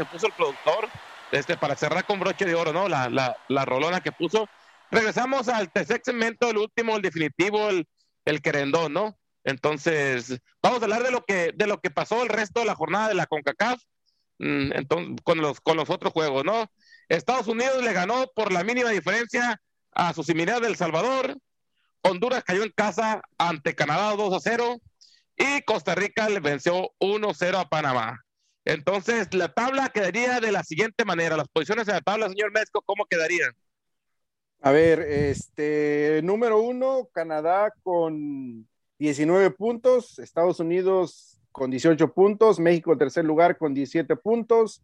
Speaker 8: que puso el productor, este, para cerrar con broche de oro, ¿no? La, la, la rolona que puso. Regresamos al tercer segmento, el último, el definitivo, el, el querendón, ¿no? Entonces, vamos a hablar de lo que, de lo que pasó el resto de la jornada de la CONCACAF, mm, entonces, con los, con los otros juegos, ¿no? Estados Unidos le ganó por la mínima diferencia a su similar del Salvador. Honduras cayó en casa ante Canadá 2 a 0 y Costa Rica le venció 1 0 a Panamá. Entonces, la tabla quedaría de la siguiente manera. Las posiciones en la tabla, señor Mezco, ¿cómo quedarían?
Speaker 3: A ver, este, número uno, Canadá con 19 puntos, Estados Unidos con 18 puntos, México en tercer lugar con 17 puntos,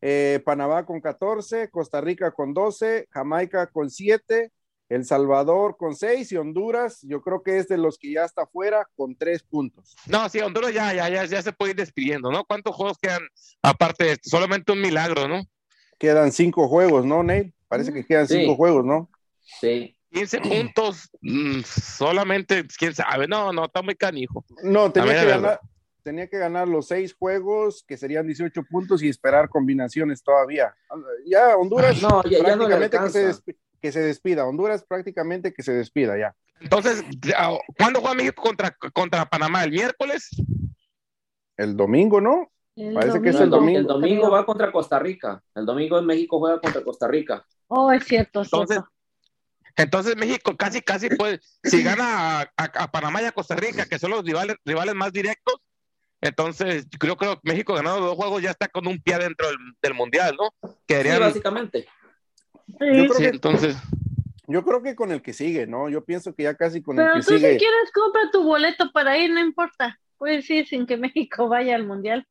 Speaker 3: eh, Panamá con 14, Costa Rica con 12, Jamaica con 7, el Salvador con seis y Honduras, yo creo que es de los que ya está fuera con tres puntos.
Speaker 8: No, sí, Honduras ya, ya, ya, ya se puede ir despidiendo, ¿no? ¿Cuántos juegos quedan aparte de esto? Solamente un milagro, ¿no?
Speaker 3: Quedan cinco juegos, ¿no, Neil? Parece que quedan cinco juegos, ¿no?
Speaker 2: Sí.
Speaker 8: 15 puntos, mm, solamente, quién sabe, no, no, está muy canijo.
Speaker 3: No, tenía que, ganar, tenía que ganar los seis juegos, que serían 18 puntos, y esperar combinaciones todavía. Ya Honduras, no, ya, prácticamente que se, que se despida. Honduras prácticamente que se despida ya.
Speaker 8: Entonces, ¿cuándo juega México contra, contra Panamá? ¿El miércoles?
Speaker 3: El domingo, ¿no?
Speaker 2: Parece que es el domingo. El domingo va contra Costa Rica. El domingo en México juega contra Costa Rica.
Speaker 4: Oh, es cierto,
Speaker 8: entonces, Entonces México casi, casi puede, si gana a, Panamá y a Costa Rica, que son los rivales, rivales más directos, entonces yo creo que México ganando dos juegos ya está con un pie dentro del, Mundial, ¿no?
Speaker 2: Quedarían, sí, básicamente
Speaker 3: yo creo que, entonces. Yo creo que con el que sigue, ¿no? Yo pienso que ya casi con el que
Speaker 4: sigue.
Speaker 3: Pero
Speaker 4: tú si quieres compra tu boleto para ir, no importa. Puedes ir sin que México vaya al Mundial.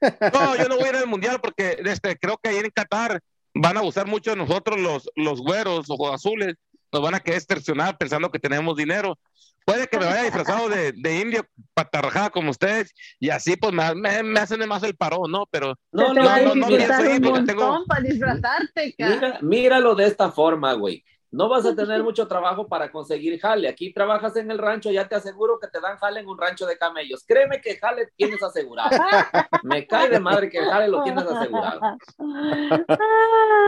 Speaker 8: No, yo no voy a ir al Mundial porque este, creo que ahí en Qatar van a abusar mucho de nosotros los, los güeros, ojos azules, nos van a querer extorsionar pensando que tenemos dinero. Puede que me vaya disfrazado de, de indio patarrajada como ustedes y así pues me, me, hacen más el parón, ¿no? Pero
Speaker 4: no, no, no, no, pienso ir porque tengo... para disfrazarte,
Speaker 2: Mira, míralo de esta forma, güey. No vas a tener mucho trabajo para conseguir jale. Aquí trabajas en el rancho, ya te aseguro que te dan jale en un rancho de camellos. Créeme que jale tienes asegurado. Me cae de madre que jale lo tienes asegurado.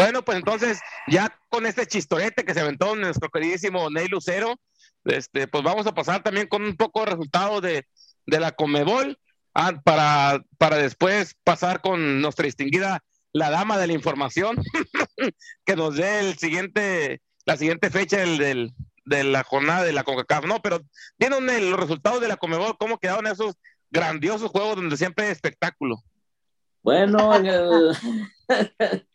Speaker 8: Bueno, pues entonces, ya con este chistorete que se aventó nuestro queridísimo Ney Lucero, este, pues vamos a pasar también con un poco de resultado de, de la Comebol ah, para, para después pasar con nuestra distinguida la dama de la información que nos dé el siguiente, la siguiente fecha del, de la jornada de la CONCACAF, ¿no? Pero viendo los resultados de la Comebol, cómo quedaron esos grandiosos juegos donde siempre hay espectáculo.
Speaker 2: Bueno, en el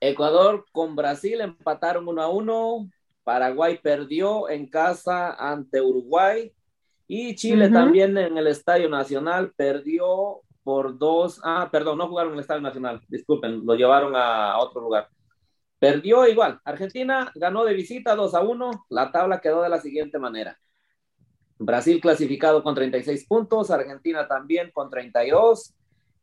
Speaker 2: Ecuador con Brasil empataron uno a uno. Paraguay perdió en casa ante Uruguay. Y Chile también en el Estadio Nacional perdió por dos. Ah, perdón, no jugaron en el Estadio Nacional. Disculpen, lo llevaron a otro lugar. Perdió igual. Argentina ganó de visita 2 a 1. La tabla quedó de la siguiente manera. Brasil clasificado con 36 puntos, Argentina también con 32,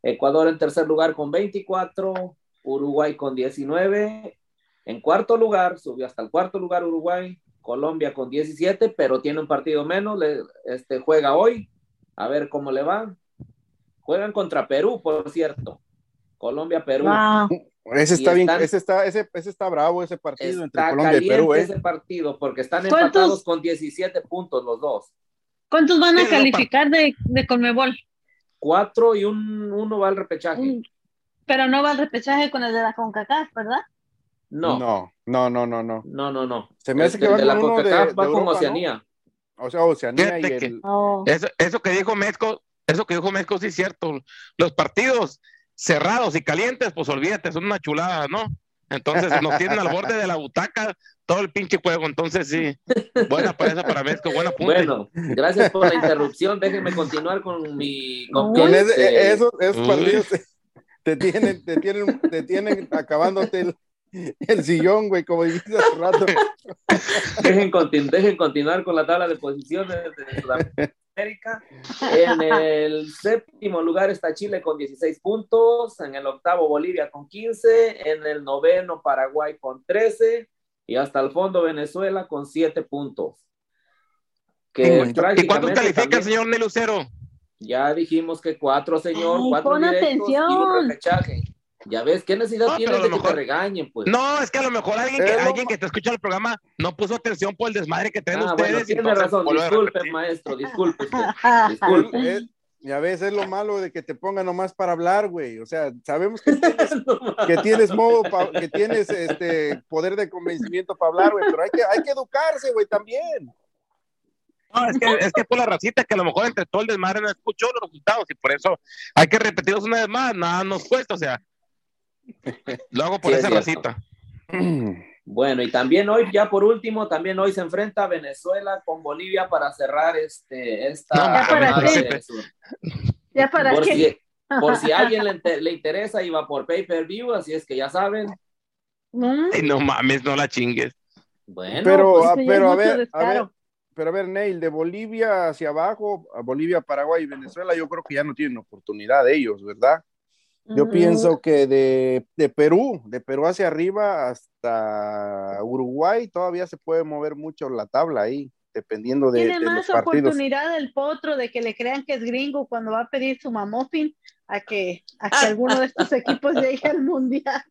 Speaker 2: Ecuador en tercer lugar con 24, Uruguay con 19. En cuarto lugar, subió hasta el cuarto lugar Uruguay, Colombia con 17, pero tiene un partido menos, este, juega hoy, a ver cómo le va. Juegan contra Perú, por cierto. Colombia-Perú.
Speaker 3: Ese está bien, ese está, ese, ese está bravo ese partido entre Colombia y Perú.
Speaker 2: ¿eh? ese partido porque están empatados con 17 puntos los dos.
Speaker 4: ¿Cuántos van a calificar de, de Conmebol?
Speaker 2: Cuatro y un, uno va al repechaje.
Speaker 4: Pero no va al repechaje con el de la CONCACAF, ¿verdad?
Speaker 2: No.
Speaker 3: No, no, no, no, no.
Speaker 2: No, no, no.
Speaker 3: Se me hace que va de la CONCACAF
Speaker 2: va con Oceanía.
Speaker 3: O sea, Oceanía y el...
Speaker 8: Oh. eso, eso, que dijo Mezco, eso que dijo Mezco sí es cierto. Los partidos cerrados y calientes, pues olvídate, son una chulada, ¿no? Entonces nos tienen al borde de la butaca todo el pinche juego. Entonces sí, buena presa para Mezco, buena punta.
Speaker 2: Bueno, gracias por la interrupción. Déjenme continuar con mi.
Speaker 3: Con, con ese, esos, esos partidos te tienen, te tienen, te tienen acabándote el, el sillón, güey, como dijiste hace rato.
Speaker 2: Dejen, dejen, continuar con la tabla de posiciones de Sudamérica. En el séptimo lugar está Chile con 16 puntos, en el octavo Bolivia con 15, en el noveno Paraguay con 13 y hasta el fondo Venezuela con 7 puntos.
Speaker 8: Que ¿Y cuánto califica el señor Nelucero?
Speaker 2: Ya dijimos que cuatro, señor, cuatro directos y un repechaje. Ya ves, ¿qué necesidad tienes de que te regañen, pues?
Speaker 8: No, es que a lo mejor alguien que, alguien que te escucha el programa no puso atención por el desmadre que tienen ah, ustedes. Bueno,
Speaker 2: tiene razón, disculpe, maestro, disculpe. disculpe.
Speaker 3: Ya ves, es lo malo de que te pongan nomás para hablar, güey. O sea, sabemos que tienes, que tienes modo, que tienes este poder de convencimiento para hablar, güey, pero hay que, hay que educarse, güey, también.
Speaker 8: No, es que, es que por la racita que a lo mejor entre todo el desmadre no escuchó los resultados y por eso hay que repetirlos una vez más, nada nos cuesta, o sea, lo hago por esa racita.
Speaker 2: Bueno, y también hoy, ya por último, también hoy se enfrenta Venezuela con Bolivia para cerrar este, esta.
Speaker 4: ¿Ya para qué? ¿Ya para
Speaker 2: por
Speaker 4: qué?
Speaker 2: Si, por si a alguien le, le interesa, iba por pay per view, así es que ya saben.
Speaker 8: no mames, no la chingues.
Speaker 3: Bueno, pero, pues, ah, pero a ver, a ver, pero a ver, Neil, de Bolivia hacia abajo, a Bolivia, Paraguay y Venezuela, yo creo que ya no tienen oportunidad ellos, ¿verdad? Yo pienso que de, de, Perú, de Perú hacia arriba hasta Uruguay, todavía se puede mover mucho la tabla ahí, dependiendo de,
Speaker 4: Tiene más oportunidad el potro de que le crean que es gringo cuando va a pedir su mamofin a que, a que alguno de estos equipos llegue al mundial.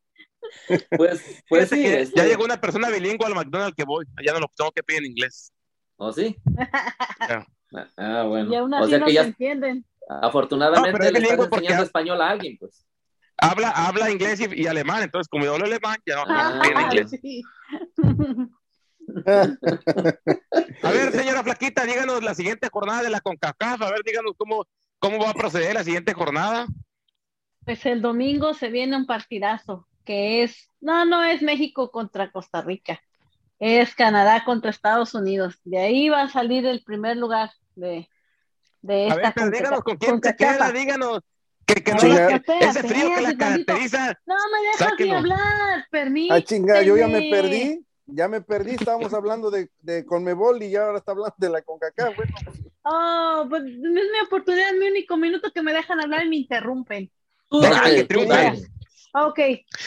Speaker 2: Pues, pues sí,
Speaker 8: ya este llegó una persona bilingüe al McDonald's que voy, ya no lo tengo que pedir en inglés.
Speaker 2: ¿Oh, sí? Ah, bueno.
Speaker 4: Y aún así no se entienden.
Speaker 2: Afortunadamente le estás enseñando español a alguien, pues.
Speaker 8: Habla, habla inglés y, alemán, entonces como yo hablo alemán, ya no, ah, inglés. a ver, señora Flaquita, díganos la siguiente jornada de la CONCACAF, a ver, díganos cómo, cómo va a proceder la siguiente jornada.
Speaker 4: Pues el domingo se viene un partidazo. que es, no, no es México contra Costa Rica, es Canadá contra Estados Unidos. De ahí va a salir el primer lugar de, de esta.
Speaker 8: A ver, pero díganos con quién se queda, díganos. Que, que no, ese frío que la caracteriza.
Speaker 4: No me dejas ni hablar, permíteme.
Speaker 3: Ah, chinga, yo ya me perdí ya me perdí, estábamos hablando de, de Conmebol y ya ahora está hablando de la CONCACAF. Bueno.
Speaker 4: Oh, pues es mi oportunidad, es mi único minuto que me dejan hablar y me interrumpen. Ok,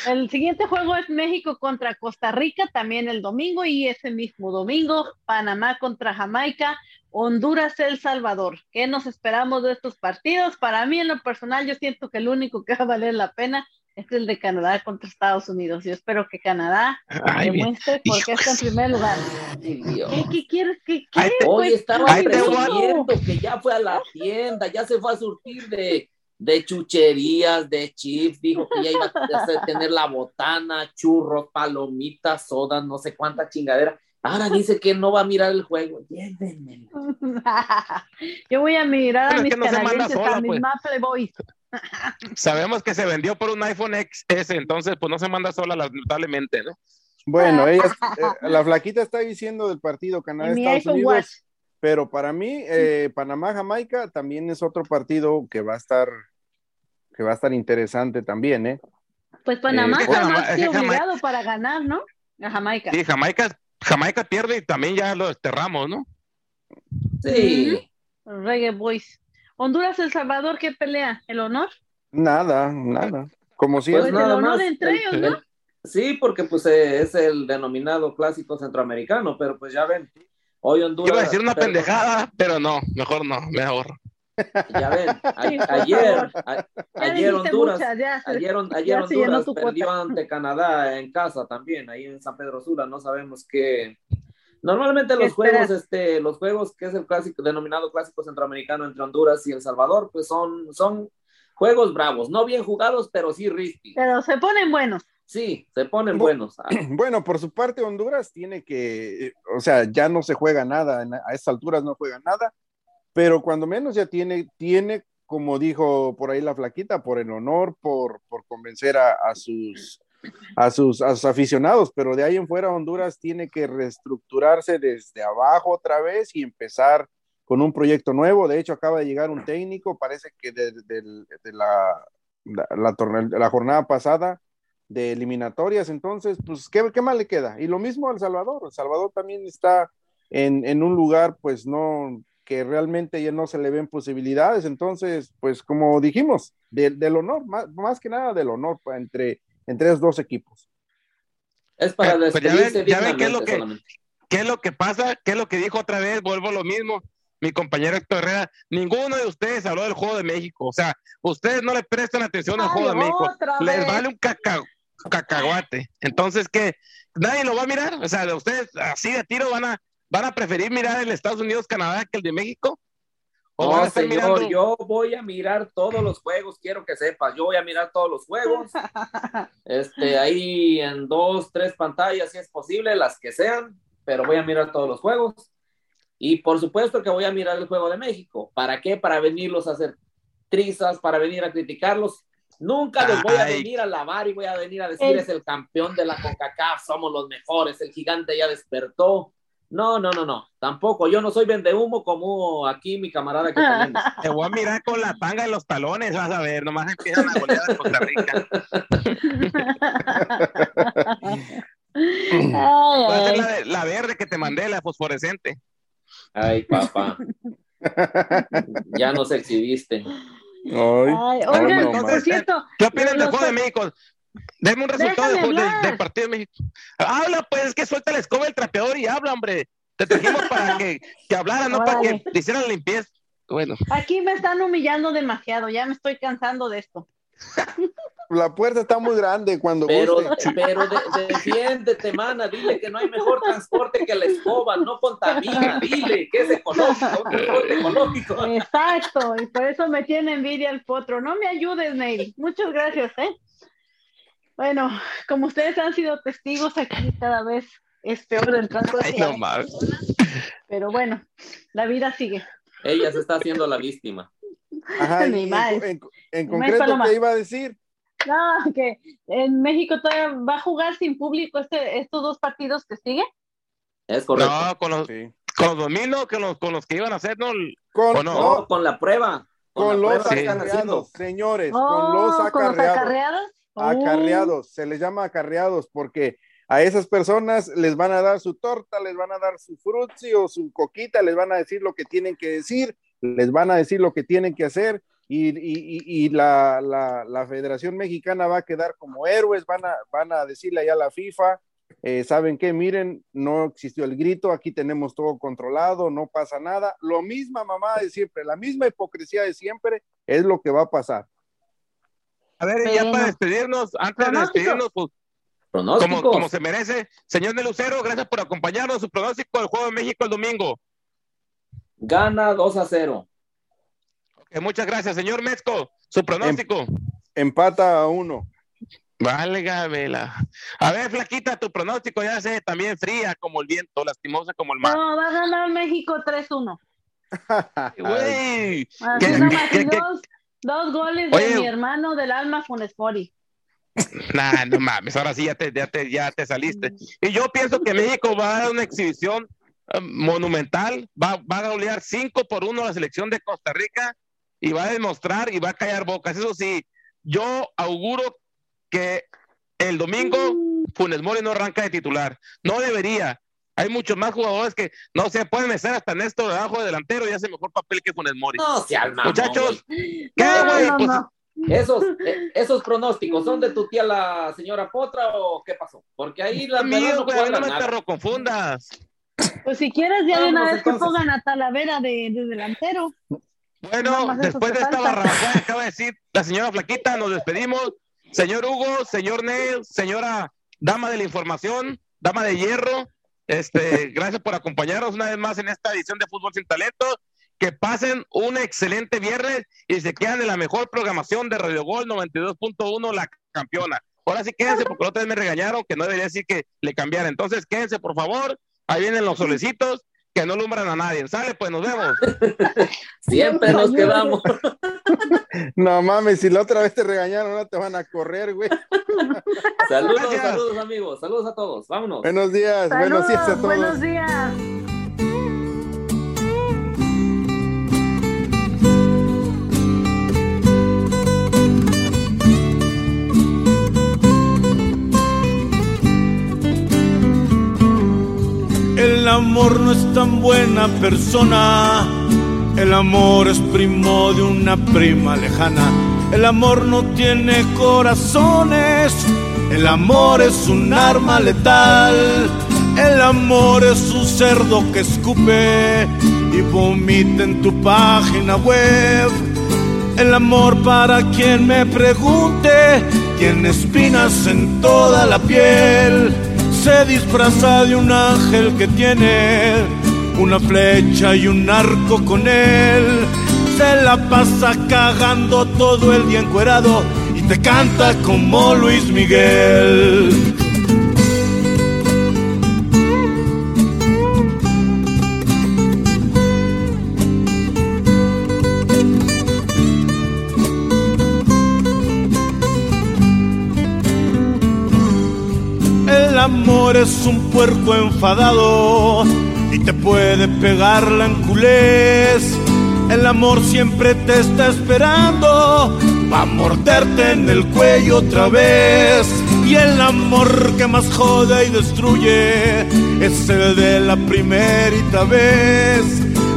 Speaker 4: el siguiente juego es México contra Costa Rica, también el domingo, y ese mismo domingo, Panamá contra Jamaica, Honduras, El Salvador. ¿Qué nos esperamos de estos partidos? Para mí, en lo personal, yo siento que el único que va a valer la pena es el de Canadá contra Estados Unidos. Yo espero que Canadá demuestre porque está en primer lugar. ¿Qué, quieres? ¿Qué quieres?
Speaker 2: Hoy estaba presumiendo que ya fue a la tienda, ya se fue a surtir de, de chucherías, de chips, dijo que ya iba a tener la botana, churros, palomitas, sodas, no sé cuánta chingadera. Ahora dice que no va a mirar el juego.
Speaker 4: Yo voy a mirar a mis canadienses, a mis pues. Maple Boys.
Speaker 8: Sabemos que se vendió por un iPhone XS, entonces pues no se manda sola, lamentablemente, ¿no?
Speaker 3: Bueno, ella, eh, la flaquita está diciendo del partido Canadá-Estados Unidos, pero para mí, eh, Panamá-Jamaica también es otro partido que va a estar, que va a estar interesante también, ¿eh?
Speaker 4: Pues Panamá está más que obligado para ganar, ¿no? A Jamaica.
Speaker 8: Sí, Jamaica, Jamaica pierde y también ya lo desterramos, ¿no?
Speaker 2: Sí.
Speaker 4: Reggae Boys. Honduras, El Salvador, ¿qué pelea? ¿El honor?
Speaker 3: Nada, nada. Como si
Speaker 4: pues es nada el honor entre ellos, ¿no?
Speaker 2: sí, porque pues eh, es el denominado clásico centroamericano, pero pues ya ven, hoy Honduras.
Speaker 8: Iba a decir una pendejada, pero no, mejor no, mejor.
Speaker 2: Ya ven, ayer, ayer Honduras, ayer, ayer Honduras perdió ante Canadá en casa también, ahí en San Pedro Sula, no sabemos qué, Normalmente los juegos, este, los juegos que es el clásico, denominado clásico centroamericano entre Honduras y El Salvador, pues son, son juegos bravos, no bien jugados, pero sí risky.
Speaker 4: Pero se ponen buenos.
Speaker 2: Sí, se ponen buenos.
Speaker 3: Bueno, por su parte, Honduras tiene que, o sea, ya no se juega nada, a estas alturas no juega nada, pero cuando menos ya tiene, tiene, como dijo por ahí la flaquita, por el honor, por, por convencer a, a sus a sus, aficionados, pero de ahí en fuera Honduras tiene que reestructurarse desde abajo otra vez y empezar con un proyecto nuevo. De hecho, acaba de llegar un técnico, parece que de, la, la, jornada pasada de eliminatorias, entonces, pues, ¿qué, ¿qué, más le queda? Y lo mismo al Salvador, El Salvador también está en, un lugar, pues, no, que realmente ya no se le ven posibilidades, entonces, pues, como dijimos, del honor, más, más que nada del honor entre entre esos dos equipos.
Speaker 2: Es para
Speaker 8: eh, pues ya ven, qué es lo que qué es lo que pasa, qué es lo que dijo otra vez, vuelvo a lo mismo. Mi compañero Héctor Herrera, ninguno de ustedes habló del juego de México. O sea, ustedes no le prestan atención al juego de México. Les vale un cacahuate. Entonces, ¿qué? ¿Nadie lo va a mirar? O sea, ustedes así de tiro van a, van a preferir mirar el Estados Unidos-Canadá que el de México.
Speaker 2: No, señor, yo voy a mirar todos los juegos, quiero que sepas, yo voy a mirar todos los juegos, este, ahí en dos, tres pantallas, si es posible, las que sean, pero voy a mirar todos los juegos. Y por supuesto que voy a mirar el juego de México. ¿Para qué? Para venirlos a hacer trizas, para venir a criticarlos. Nunca les voy a venir a lavar y voy a venir a decir es el campeón de la CONCACAF, somos los mejores, el gigante ya despertó. No, no, no, no, tampoco. Yo no soy humo como aquí mi camarada que tenemos.
Speaker 8: Te voy a mirar con la tanga en los talones, vas a ver, nomás empiezan a golear a Costa Rica. ay, La, la, verde que te mandé, la fosforescente.
Speaker 2: Ay, papá. ya nos exhibiste.
Speaker 4: Ay, oigan, por cierto.
Speaker 8: ¿Qué opinan del juego de México? Deme un resultado del, partido de México. Habla, pues, es que suelta la escoba el trapeador y habla, hombre. Te trajimos para que, que hablara, no para que te hicieran limpieza. Bueno.
Speaker 4: Aquí me están humillando demasiado, ya me estoy cansando de esto.
Speaker 3: La puerta está muy grande cuando
Speaker 2: Pero, pero defiéndete, mana, dile que no hay mejor transporte que la escoba, no contamina, dile que es ecológico, ecológico.
Speaker 4: Exacto, y por eso me tiene envidia el potro. No me ayudes, Neil. Muchas gracias, ¿eh? Bueno, como ustedes han sido testigos, aquí cada vez es peor el trato.
Speaker 8: Ay, no
Speaker 4: Pero bueno, la vida sigue.
Speaker 2: Ella se está haciendo la víctima.
Speaker 3: Ajá, en, concreto, ¿qué iba a decir?
Speaker 4: No, que en México todavía va a jugar sin público este, estos dos partidos que siguen.
Speaker 2: Es correcto.
Speaker 8: No, con los, con los no, con los, con los que iban a hacer, ¿no?
Speaker 2: Con, no? con la prueba.
Speaker 3: Con, los acarreados, señores, con oh, los acarreados. Acarreados, se les llama acarreados porque a esas personas les van a dar su torta, les van a dar su frutzi o su coquita, les van a decir lo que tienen que decir, les van a decir lo que tienen que hacer y, la, la, Federación Mexicana va a quedar como héroes, van a, van a decirle allá a la FIFA, eh, ¿saben qué? Miren, no existió el grito, aquí tenemos todo controlado, no pasa nada. Lo misma mamá de siempre, la misma hipocresía de siempre es lo que va a pasar.
Speaker 8: A ver, ya para despedirnos, antes de despedirnos, pues, como, como, se merece, señor de Lucero, gracias por acompañarnos. Su pronóstico del juego de México el domingo.
Speaker 2: Gana 2 a 0.
Speaker 8: Muchas gracias, señor Mezco. Su pronóstico. Em,
Speaker 3: empata a uno.
Speaker 8: Vale, Gabela. A ver, Flaquita, tu pronóstico ya sé, también fría como el viento, lastimosa como el mar.
Speaker 4: No, va a ganar México 3-1.
Speaker 8: Güey.
Speaker 4: Dos, dos, goles de mi hermano del alma Funes Mori.
Speaker 8: Nah, no mames, ahora sí ya te, ya te, ya te saliste. Y yo pienso que México va a dar una exhibición eh, monumental, va, va a golear 5 por 1 a la selección de Costa Rica y va a demostrar y va a callar bocas. Eso sí, yo auguro que el domingo Funes Mori no arranca de titular. No debería. Hay muchos más jugadores que no se pueden estar hasta Néstor debajo de delantero y hace mejor papel que Funes Mori.
Speaker 2: No,
Speaker 8: Muchachos, ¿qué, güey?
Speaker 2: Pues, esos, eh, esos pronósticos son de tu tía la señora Potra o qué pasó? Porque ahí la
Speaker 8: Mío, güey, no me perro confundas.
Speaker 4: Pues si quieres ya de una vez que pongan a Talavera de, de delantero.
Speaker 8: Bueno, después de esta barrabasada acaba de decir la señora Flaquita, nos despedimos. Señor Hugo, señor Nel, señora dama de la información, dama de hierro, este, gracias por acompañarnos una vez más en esta edición de Fútbol Sin Talento. Que pasen un excelente viernes y se quedan en la mejor programación de Radio Gol 92.1, la campeona. Ahora sí quédense porque la otra vez me regañaron que no debería decir que le cambiara. Entonces quédense, por favor. Ahí vienen los solecitos que no lumbran a nadie. Sale, pues nos vemos.
Speaker 2: Siempre nos quedamos.
Speaker 3: No mames, si la otra vez te regañaron, ahora te van a correr, güey.
Speaker 2: Saludos, saludos, amigos. Saludos a todos. Vámonos.
Speaker 3: Buenos días, buenos días a todos.
Speaker 4: Buenos días.
Speaker 6: Amor no es tan buena persona. El amor es primo de una prima lejana. El amor no tiene corazones. El amor es un arma letal. El amor es un cerdo que escupe y vomita en tu página web. El amor para quien me pregunte, tiene espinas en toda la piel se disfraza de un ángel que tiene una flecha y un arco con él. Se la pasa cagando todo el día encuerado y te canta como Luis Miguel. Amor es un puerco enfadado y te puede pegar la enculés. El amor siempre te está esperando va a morderte en el cuello otra vez. Y el amor que más jode y destruye es el de la primerita vez.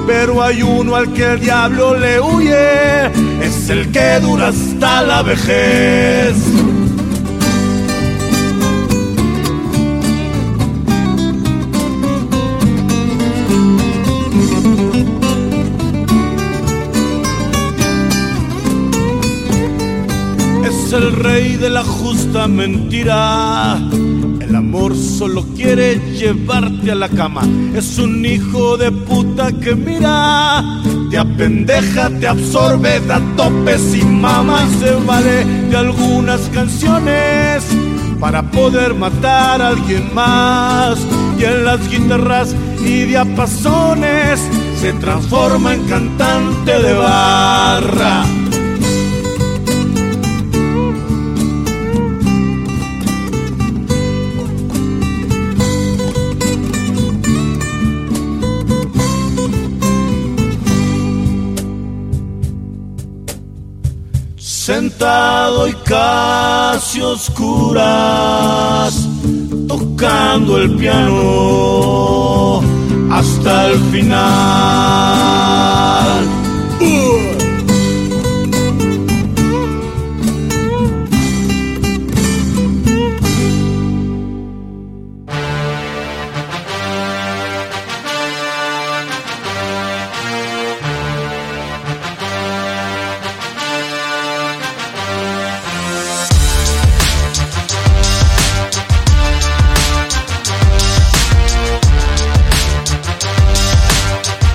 Speaker 6: Pero hay uno al que el diablo le huye, es el que dura hasta la vejez. El rey de la justa mentira. El amor solo quiere llevarte a la cama. Es un hijo de puta que mira, te apendeja, te absorbe, da topes y mama. Se vale de algunas canciones para poder matar a alguien más. Y en las guitarras y diapasones se transforma en cantante de barra. Sentado y casi oscuras, tocando el piano hasta el final. Uh.